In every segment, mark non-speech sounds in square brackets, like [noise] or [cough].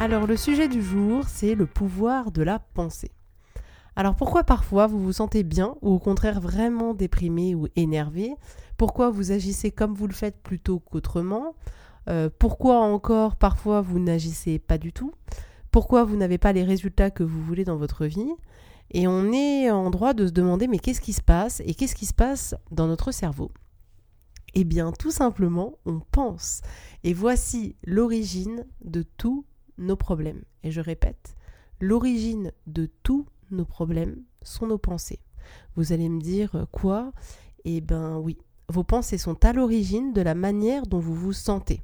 Alors le sujet du jour, c'est le pouvoir de la pensée. Alors pourquoi parfois vous vous sentez bien ou au contraire vraiment déprimé ou énervé? Pourquoi vous agissez comme vous le faites plutôt qu'autrement? Euh, Pourquoi encore parfois vous n'agissez pas du tout? Pourquoi vous n'avez pas les résultats que vous voulez dans votre vie? Et on est en droit de se demander mais qu'est-ce qui se passe et qu'est-ce qui se passe dans notre cerveau? Eh bien tout simplement on pense. Et voici l'origine de tout nos problèmes. Et je répète, l'origine de tous nos problèmes sont nos pensées. Vous allez me dire euh, quoi? Eh bien oui, vos pensées sont à l'origine de la manière dont vous vous sentez.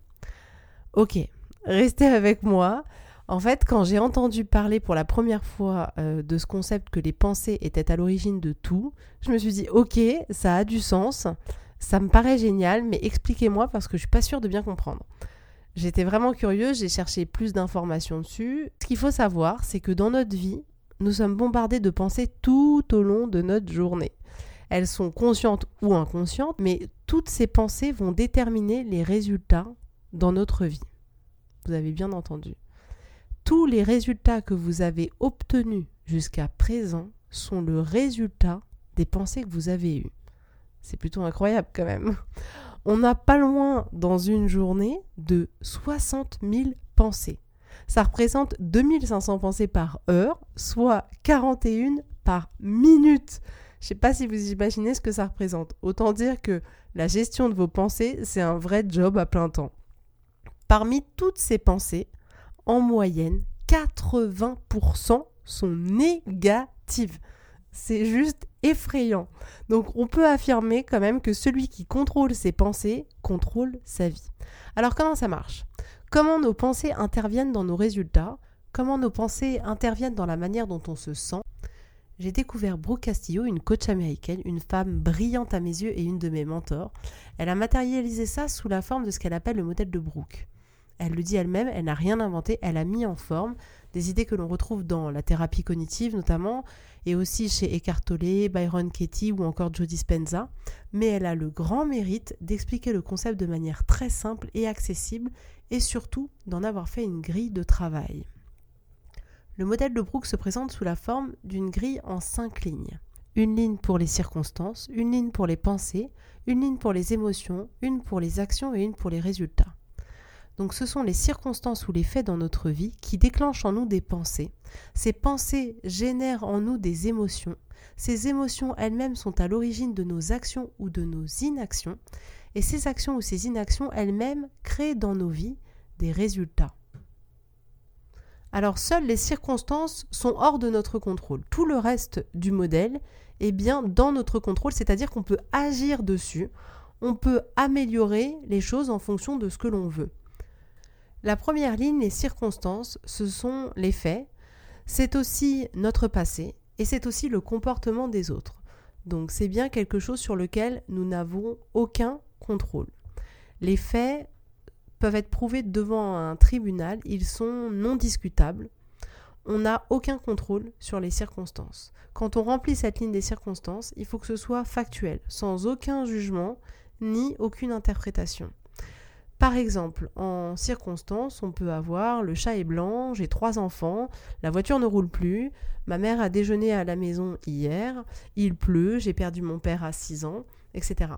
Ok, restez avec moi. En fait, quand j'ai entendu parler pour la première fois euh, de ce concept que les pensées étaient à l'origine de tout, je me suis dit, ok, ça a du sens, ça me paraît génial, mais expliquez-moi parce que je suis pas sûre de bien comprendre. J'étais vraiment curieuse, j'ai cherché plus d'informations dessus. Ce qu'il faut savoir, c'est que dans notre vie, nous sommes bombardés de pensées tout au long de notre journée. Elles sont conscientes ou inconscientes, mais toutes ces pensées vont déterminer les résultats dans notre vie. Vous avez bien entendu. Tous les résultats que vous avez obtenus jusqu'à présent sont le résultat des pensées que vous avez eues. C'est plutôt incroyable quand même on n'a pas loin dans une journée de 60 000 pensées. Ça représente 2500 pensées par heure, soit 41 par minute. Je ne sais pas si vous imaginez ce que ça représente. Autant dire que la gestion de vos pensées, c'est un vrai job à plein temps. Parmi toutes ces pensées, en moyenne, 80% sont négatives. C'est juste effrayant. Donc on peut affirmer quand même que celui qui contrôle ses pensées contrôle sa vie. Alors comment ça marche? Comment nos pensées interviennent dans nos résultats? Comment nos pensées interviennent dans la manière dont on se sent? J'ai découvert Brooke Castillo, une coach américaine, une femme brillante à mes yeux et une de mes mentors. Elle a matérialisé ça sous la forme de ce qu'elle appelle le modèle de Brooke. Elle le dit elle-même, elle n'a rien inventé, elle a mis en forme des idées que l'on retrouve dans la thérapie cognitive notamment, et aussi chez Eckhart Tolle, Byron Katie ou encore Joe Dispenza, mais elle a le grand mérite d'expliquer le concept de manière très simple et accessible, et surtout d'en avoir fait une grille de travail. Le modèle de Brooke se présente sous la forme d'une grille en cinq lignes. Une ligne pour les circonstances, une ligne pour les pensées, une ligne pour les émotions, une pour les actions et une pour les résultats. Donc ce sont les circonstances ou les faits dans notre vie qui déclenchent en nous des pensées. Ces pensées génèrent en nous des émotions. Ces émotions elles-mêmes sont à l'origine de nos actions ou de nos inactions. Et ces actions ou ces inactions elles-mêmes créent dans nos vies des résultats. Alors seules les circonstances sont hors de notre contrôle. Tout le reste du modèle est bien dans notre contrôle, c'est-à-dire qu'on peut agir dessus, on peut améliorer les choses en fonction de ce que l'on veut. La première ligne, les circonstances, ce sont les faits, c'est aussi notre passé et c'est aussi le comportement des autres. Donc c'est bien quelque chose sur lequel nous n'avons aucun contrôle. Les faits peuvent être prouvés devant un tribunal, ils sont non discutables. On n'a aucun contrôle sur les circonstances. Quand on remplit cette ligne des circonstances, il faut que ce soit factuel, sans aucun jugement ni aucune interprétation. Par exemple, en circonstance, on peut avoir le chat est blanc, j'ai trois enfants, la voiture ne roule plus, ma mère a déjeuné à la maison hier, il pleut, j'ai perdu mon père à 6 ans, etc.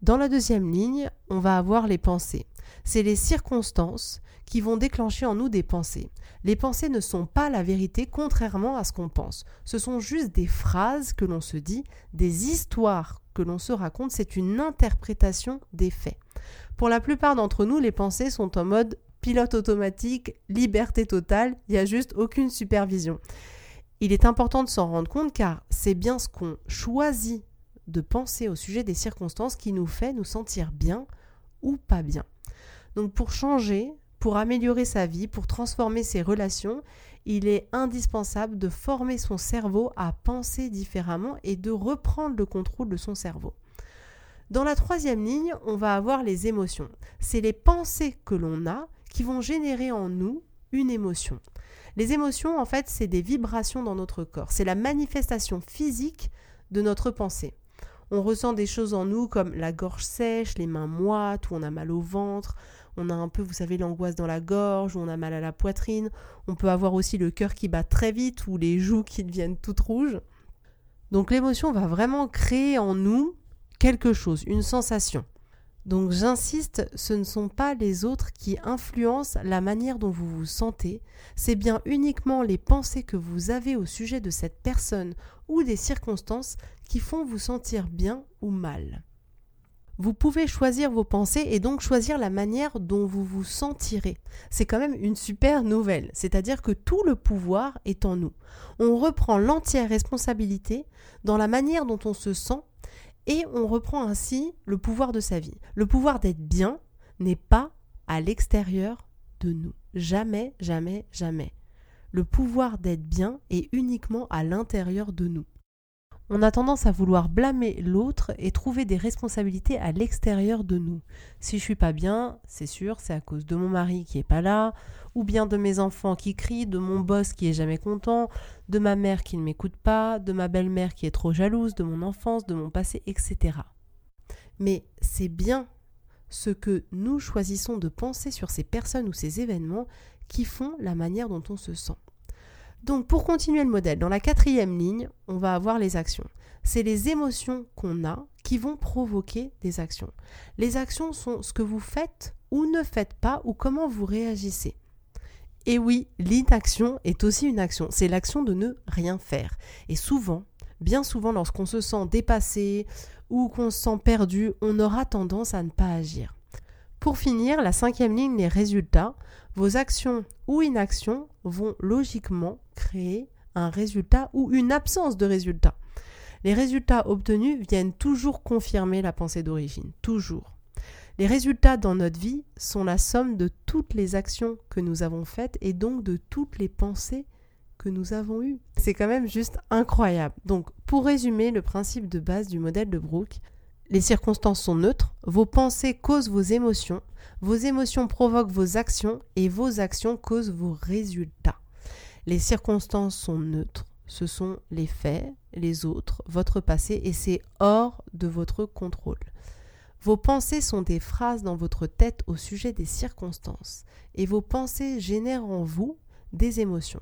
Dans la deuxième ligne, on va avoir les pensées. C'est les circonstances qui vont déclencher en nous des pensées. Les pensées ne sont pas la vérité contrairement à ce qu'on pense. Ce sont juste des phrases que l'on se dit, des histoires que l'on se raconte, c'est une interprétation des faits. Pour la plupart d'entre nous, les pensées sont en mode pilote automatique, liberté totale, il n'y a juste aucune supervision. Il est important de s'en rendre compte car c'est bien ce qu'on choisit de penser au sujet des circonstances qui nous fait nous sentir bien ou pas bien. Donc pour changer, pour améliorer sa vie, pour transformer ses relations, il est indispensable de former son cerveau à penser différemment et de reprendre le contrôle de son cerveau. Dans la troisième ligne, on va avoir les émotions. C'est les pensées que l'on a qui vont générer en nous une émotion. Les émotions, en fait, c'est des vibrations dans notre corps. C'est la manifestation physique de notre pensée. On ressent des choses en nous comme la gorge sèche, les mains moites, ou on a mal au ventre, on a un peu, vous savez, l'angoisse dans la gorge, ou on a mal à la poitrine. On peut avoir aussi le cœur qui bat très vite ou les joues qui deviennent toutes rouges. Donc l'émotion va vraiment créer en nous quelque chose, une sensation. Donc j'insiste, ce ne sont pas les autres qui influencent la manière dont vous vous sentez, c'est bien uniquement les pensées que vous avez au sujet de cette personne ou des circonstances qui font vous sentir bien ou mal. Vous pouvez choisir vos pensées et donc choisir la manière dont vous vous sentirez. C'est quand même une super nouvelle, c'est-à-dire que tout le pouvoir est en nous. On reprend l'entière responsabilité dans la manière dont on se sent et on reprend ainsi le pouvoir de sa vie. Le pouvoir d'être bien n'est pas à l'extérieur de nous. Jamais, jamais, jamais. Le pouvoir d'être bien est uniquement à l'intérieur de nous on a tendance à vouloir blâmer l'autre et trouver des responsabilités à l'extérieur de nous. Si je suis pas bien, c'est sûr, c'est à cause de mon mari qui est pas là, ou bien de mes enfants qui crient, de mon boss qui est jamais content, de ma mère qui ne m'écoute pas, de ma belle-mère qui est trop jalouse, de mon enfance, de mon passé, etc. Mais c'est bien ce que nous choisissons de penser sur ces personnes ou ces événements qui font la manière dont on se sent. Donc pour continuer le modèle, dans la quatrième ligne, on va avoir les actions. C'est les émotions qu'on a qui vont provoquer des actions. Les actions sont ce que vous faites ou ne faites pas ou comment vous réagissez. Et oui, l'inaction est aussi une action. C'est l'action de ne rien faire. Et souvent, bien souvent, lorsqu'on se sent dépassé ou qu'on se sent perdu, on aura tendance à ne pas agir. Pour finir, la cinquième ligne, les résultats. Vos actions ou inactions vont logiquement créer un résultat ou une absence de résultat. Les résultats obtenus viennent toujours confirmer la pensée d'origine, toujours. Les résultats dans notre vie sont la somme de toutes les actions que nous avons faites et donc de toutes les pensées que nous avons eues. C'est quand même juste incroyable. Donc, pour résumer le principe de base du modèle de Brooke, les circonstances sont neutres, vos pensées causent vos émotions, vos émotions provoquent vos actions et vos actions causent vos résultats. Les circonstances sont neutres, ce sont les faits, les autres, votre passé et c'est hors de votre contrôle. Vos pensées sont des phrases dans votre tête au sujet des circonstances et vos pensées génèrent en vous des émotions.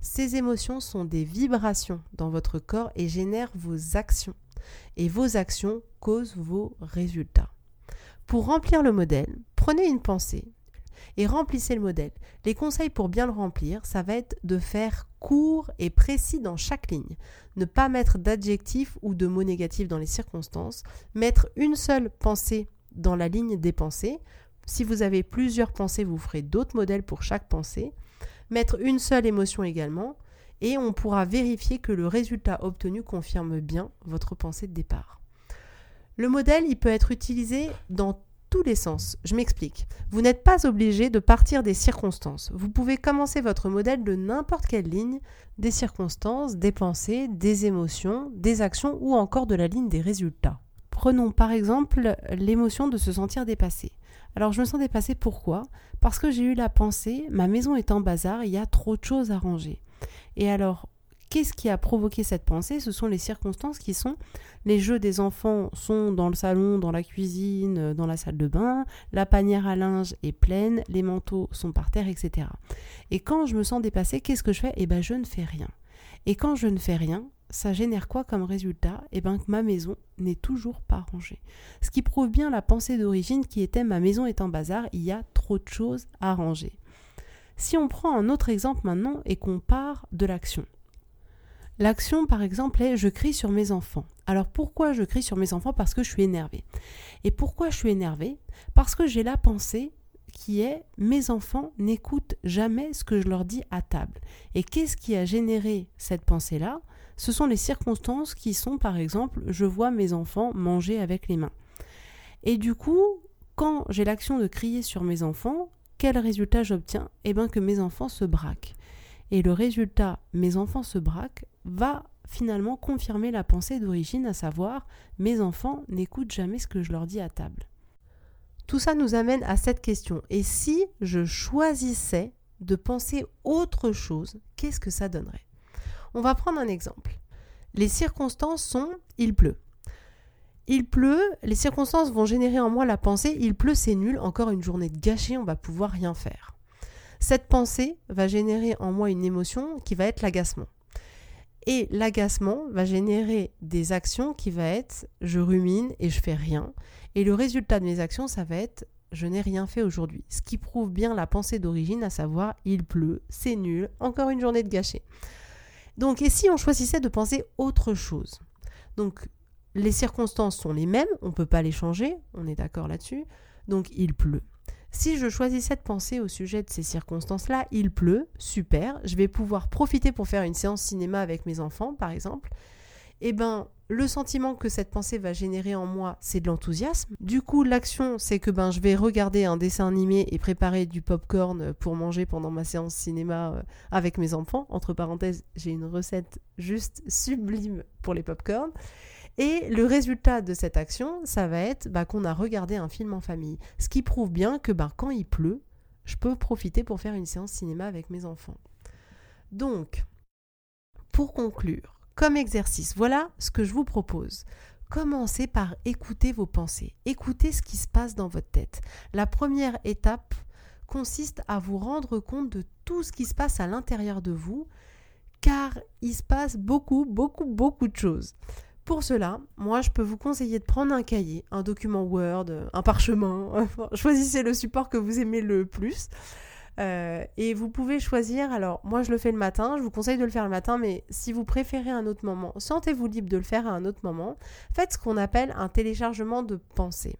Ces émotions sont des vibrations dans votre corps et génèrent vos actions et vos actions causent vos résultats. Pour remplir le modèle, prenez une pensée et remplissez le modèle. Les conseils pour bien le remplir, ça va être de faire court et précis dans chaque ligne. Ne pas mettre d'adjectifs ou de mots négatifs dans les circonstances. Mettre une seule pensée dans la ligne des pensées. Si vous avez plusieurs pensées, vous ferez d'autres modèles pour chaque pensée. Mettre une seule émotion également et on pourra vérifier que le résultat obtenu confirme bien votre pensée de départ. Le modèle, il peut être utilisé dans tous les sens. Je m'explique. Vous n'êtes pas obligé de partir des circonstances. Vous pouvez commencer votre modèle de n'importe quelle ligne, des circonstances, des pensées, des émotions, des actions ou encore de la ligne des résultats. Prenons par exemple l'émotion de se sentir dépassé. Alors je me sens dépassé pourquoi? Parce que j'ai eu la pensée, ma maison est en bazar, il y a trop de choses à ranger. Et alors, qu'est-ce qui a provoqué cette pensée? Ce sont les circonstances qui sont les jeux des enfants sont dans le salon, dans la cuisine, dans la salle de bain, la panière à linge est pleine, les manteaux sont par terre, etc. Et quand je me sens dépassée, qu'est-ce que je fais? Eh bien, je ne fais rien. Et quand je ne fais rien, ça génère quoi comme résultat? Eh bien que ma maison n'est toujours pas rangée. Ce qui prouve bien la pensée d'origine qui était ma maison est en bazar, il y a trop de choses à ranger. Si on prend un autre exemple maintenant et qu'on part de l'action. L'action, par exemple, est je crie sur mes enfants. Alors pourquoi je crie sur mes enfants? Parce que je suis énervée. Et pourquoi je suis énervée? Parce que j'ai la pensée qui est mes enfants n'écoutent jamais ce que je leur dis à table. Et qu'est-ce qui a généré cette pensée-là? Ce sont les circonstances qui sont, par exemple, je vois mes enfants manger avec les mains. Et du coup, quand j'ai l'action de crier sur mes enfants, quel résultat j'obtiens? Eh bien que mes enfants se braquent. Et le résultat, mes enfants se braquent, va finalement confirmer la pensée d'origine, à savoir mes enfants n'écoutent jamais ce que je leur dis à table. Tout ça nous amène à cette question. Et si je choisissais de penser autre chose, qu'est-ce que ça donnerait? On va prendre un exemple. Les circonstances sont il pleut. Il pleut, les circonstances vont générer en moi la pensée il pleut, c'est nul, encore une journée de gâchée, on va pouvoir rien faire. Cette pensée va générer en moi une émotion qui va être l'agacement. Et l'agacement va générer des actions qui va être je rumine et je fais rien. Et le résultat de mes actions, ça va être je n'ai rien fait aujourd'hui. Ce qui prouve bien la pensée d'origine, à savoir il pleut, c'est nul, encore une journée de gâchée. Donc, et si on choisissait de penser autre chose? Donc, les circonstances sont les mêmes, on ne peut pas les changer, on est d'accord là-dessus. Donc, il pleut. Si je choisissais de penser au sujet de ces circonstances-là, il pleut, super, je vais pouvoir profiter pour faire une séance cinéma avec mes enfants, par exemple. Eh ben, le sentiment que cette pensée va générer en moi, c'est de l'enthousiasme. Du coup, l'action, c'est que ben, je vais regarder un dessin animé et préparer du popcorn pour manger pendant ma séance cinéma euh, avec mes enfants. Entre parenthèses, j'ai une recette juste sublime pour les popcorns. Et le résultat de cette action, ça va être bah, qu'on a regardé un film en famille. Ce qui prouve bien que bah, quand il pleut, je peux profiter pour faire une séance cinéma avec mes enfants. Donc, pour conclure, comme exercice, voilà ce que je vous propose. Commencez par écouter vos pensées, écoutez ce qui se passe dans votre tête. La première étape consiste à vous rendre compte de tout ce qui se passe à l'intérieur de vous, car il se passe beaucoup, beaucoup, beaucoup de choses. Pour cela, moi, je peux vous conseiller de prendre un cahier, un document Word, un parchemin. [laughs] Choisissez le support que vous aimez le plus. Euh, et vous pouvez choisir, alors moi je le fais le matin, je vous conseille de le faire le matin, mais si vous préférez un autre moment, sentez-vous libre de le faire à un autre moment. Faites ce qu'on appelle un téléchargement de pensée.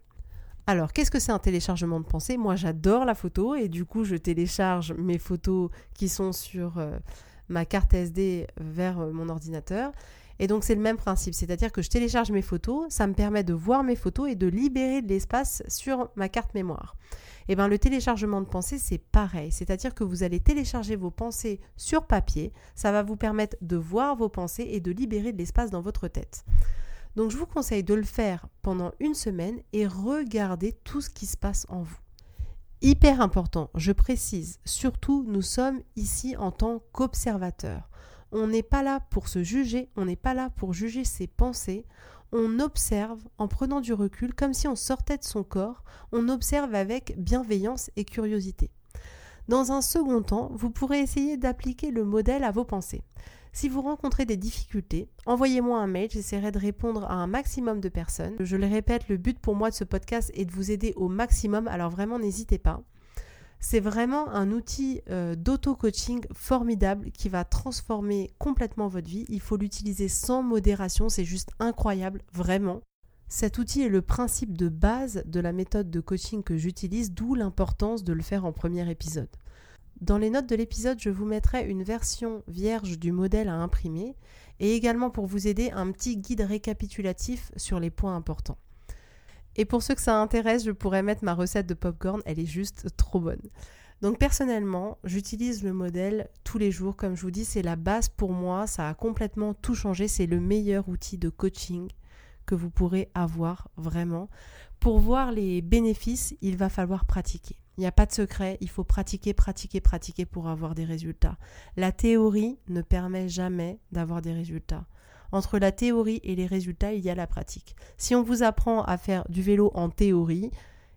Alors, qu'est-ce que c'est un téléchargement de pensée? Moi, j'adore la photo et du coup, je télécharge mes photos qui sont sur euh, ma carte SD vers euh, mon ordinateur. Et donc c'est le même principe, c'est-à-dire que je télécharge mes photos, ça me permet de voir mes photos et de libérer de l'espace sur ma carte mémoire. Et eh bien le téléchargement de pensée, c'est pareil, c'est-à-dire que vous allez télécharger vos pensées sur papier, ça va vous permettre de voir vos pensées et de libérer de l'espace dans votre tête. Donc je vous conseille de le faire pendant une semaine et regarder tout ce qui se passe en vous. Hyper important, je précise, surtout nous sommes ici en tant qu'observateurs. On n'est pas là pour se juger, on n'est pas là pour juger ses pensées. On observe en prenant du recul comme si on sortait de son corps, on observe avec bienveillance et curiosité. Dans un second temps, vous pourrez essayer d'appliquer le modèle à vos pensées. Si vous rencontrez des difficultés, envoyez-moi un mail, j'essaierai de répondre à un maximum de personnes. Je le répète, le but pour moi de ce podcast est de vous aider au maximum, alors vraiment n'hésitez pas. C'est vraiment un outil euh, d'auto-coaching formidable qui va transformer complètement votre vie. Il faut l'utiliser sans modération, c'est juste incroyable, vraiment. Cet outil est le principe de base de la méthode de coaching que j'utilise, d'où l'importance de le faire en premier épisode. Dans les notes de l'épisode, je vous mettrai une version vierge du modèle à imprimer et également pour vous aider un petit guide récapitulatif sur les points importants. Et pour ceux que ça intéresse, je pourrais mettre ma recette de popcorn, elle est juste trop bonne. Donc personnellement, j'utilise le modèle tous les jours. Comme je vous dis, c'est la base pour moi. Ça a complètement tout changé. C'est le meilleur outil de coaching que vous pourrez avoir vraiment. Pour voir les bénéfices, il va falloir pratiquer. Il n'y a pas de secret, il faut pratiquer, pratiquer, pratiquer pour avoir des résultats. La théorie ne permet jamais d'avoir des résultats. Entre la théorie et les résultats, il y a la pratique. Si on vous apprend à faire du vélo en théorie,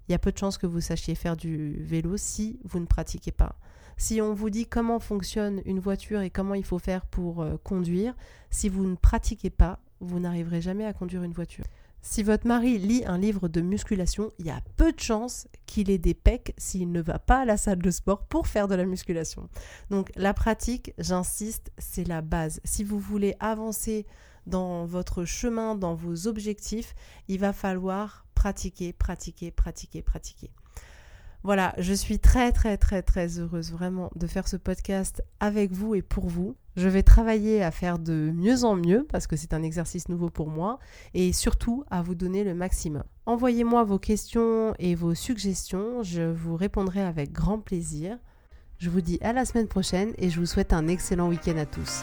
il y a peu de chances que vous sachiez faire du vélo si vous ne pratiquez pas. Si on vous dit comment fonctionne une voiture et comment il faut faire pour euh, conduire, si vous ne pratiquez pas, vous n'arriverez jamais à conduire une voiture. Si votre mari lit un livre de musculation, il y a peu de chances qu'il ait des pecs s'il ne va pas à la salle de sport pour faire de la musculation. Donc la pratique, j'insiste, c'est la base. Si vous voulez avancer dans votre chemin, dans vos objectifs, il va falloir pratiquer, pratiquer, pratiquer, pratiquer. Voilà, je suis très très très très heureuse vraiment de faire ce podcast avec vous et pour vous. Je vais travailler à faire de mieux en mieux parce que c'est un exercice nouveau pour moi et surtout à vous donner le maximum. Envoyez-moi vos questions et vos suggestions, je vous répondrai avec grand plaisir. Je vous dis à la semaine prochaine et je vous souhaite un excellent week-end à tous.